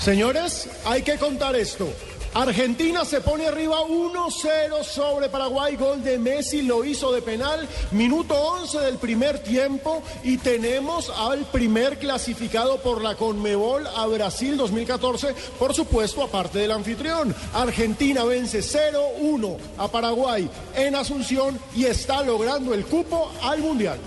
Señores, hay que contar esto. Argentina se pone arriba 1-0 sobre Paraguay, gol de Messi, lo hizo de penal, minuto 11 del primer tiempo y tenemos al primer clasificado por la Conmebol a Brasil 2014, por supuesto aparte del anfitrión. Argentina vence 0-1 a Paraguay en Asunción y está logrando el cupo al Mundial.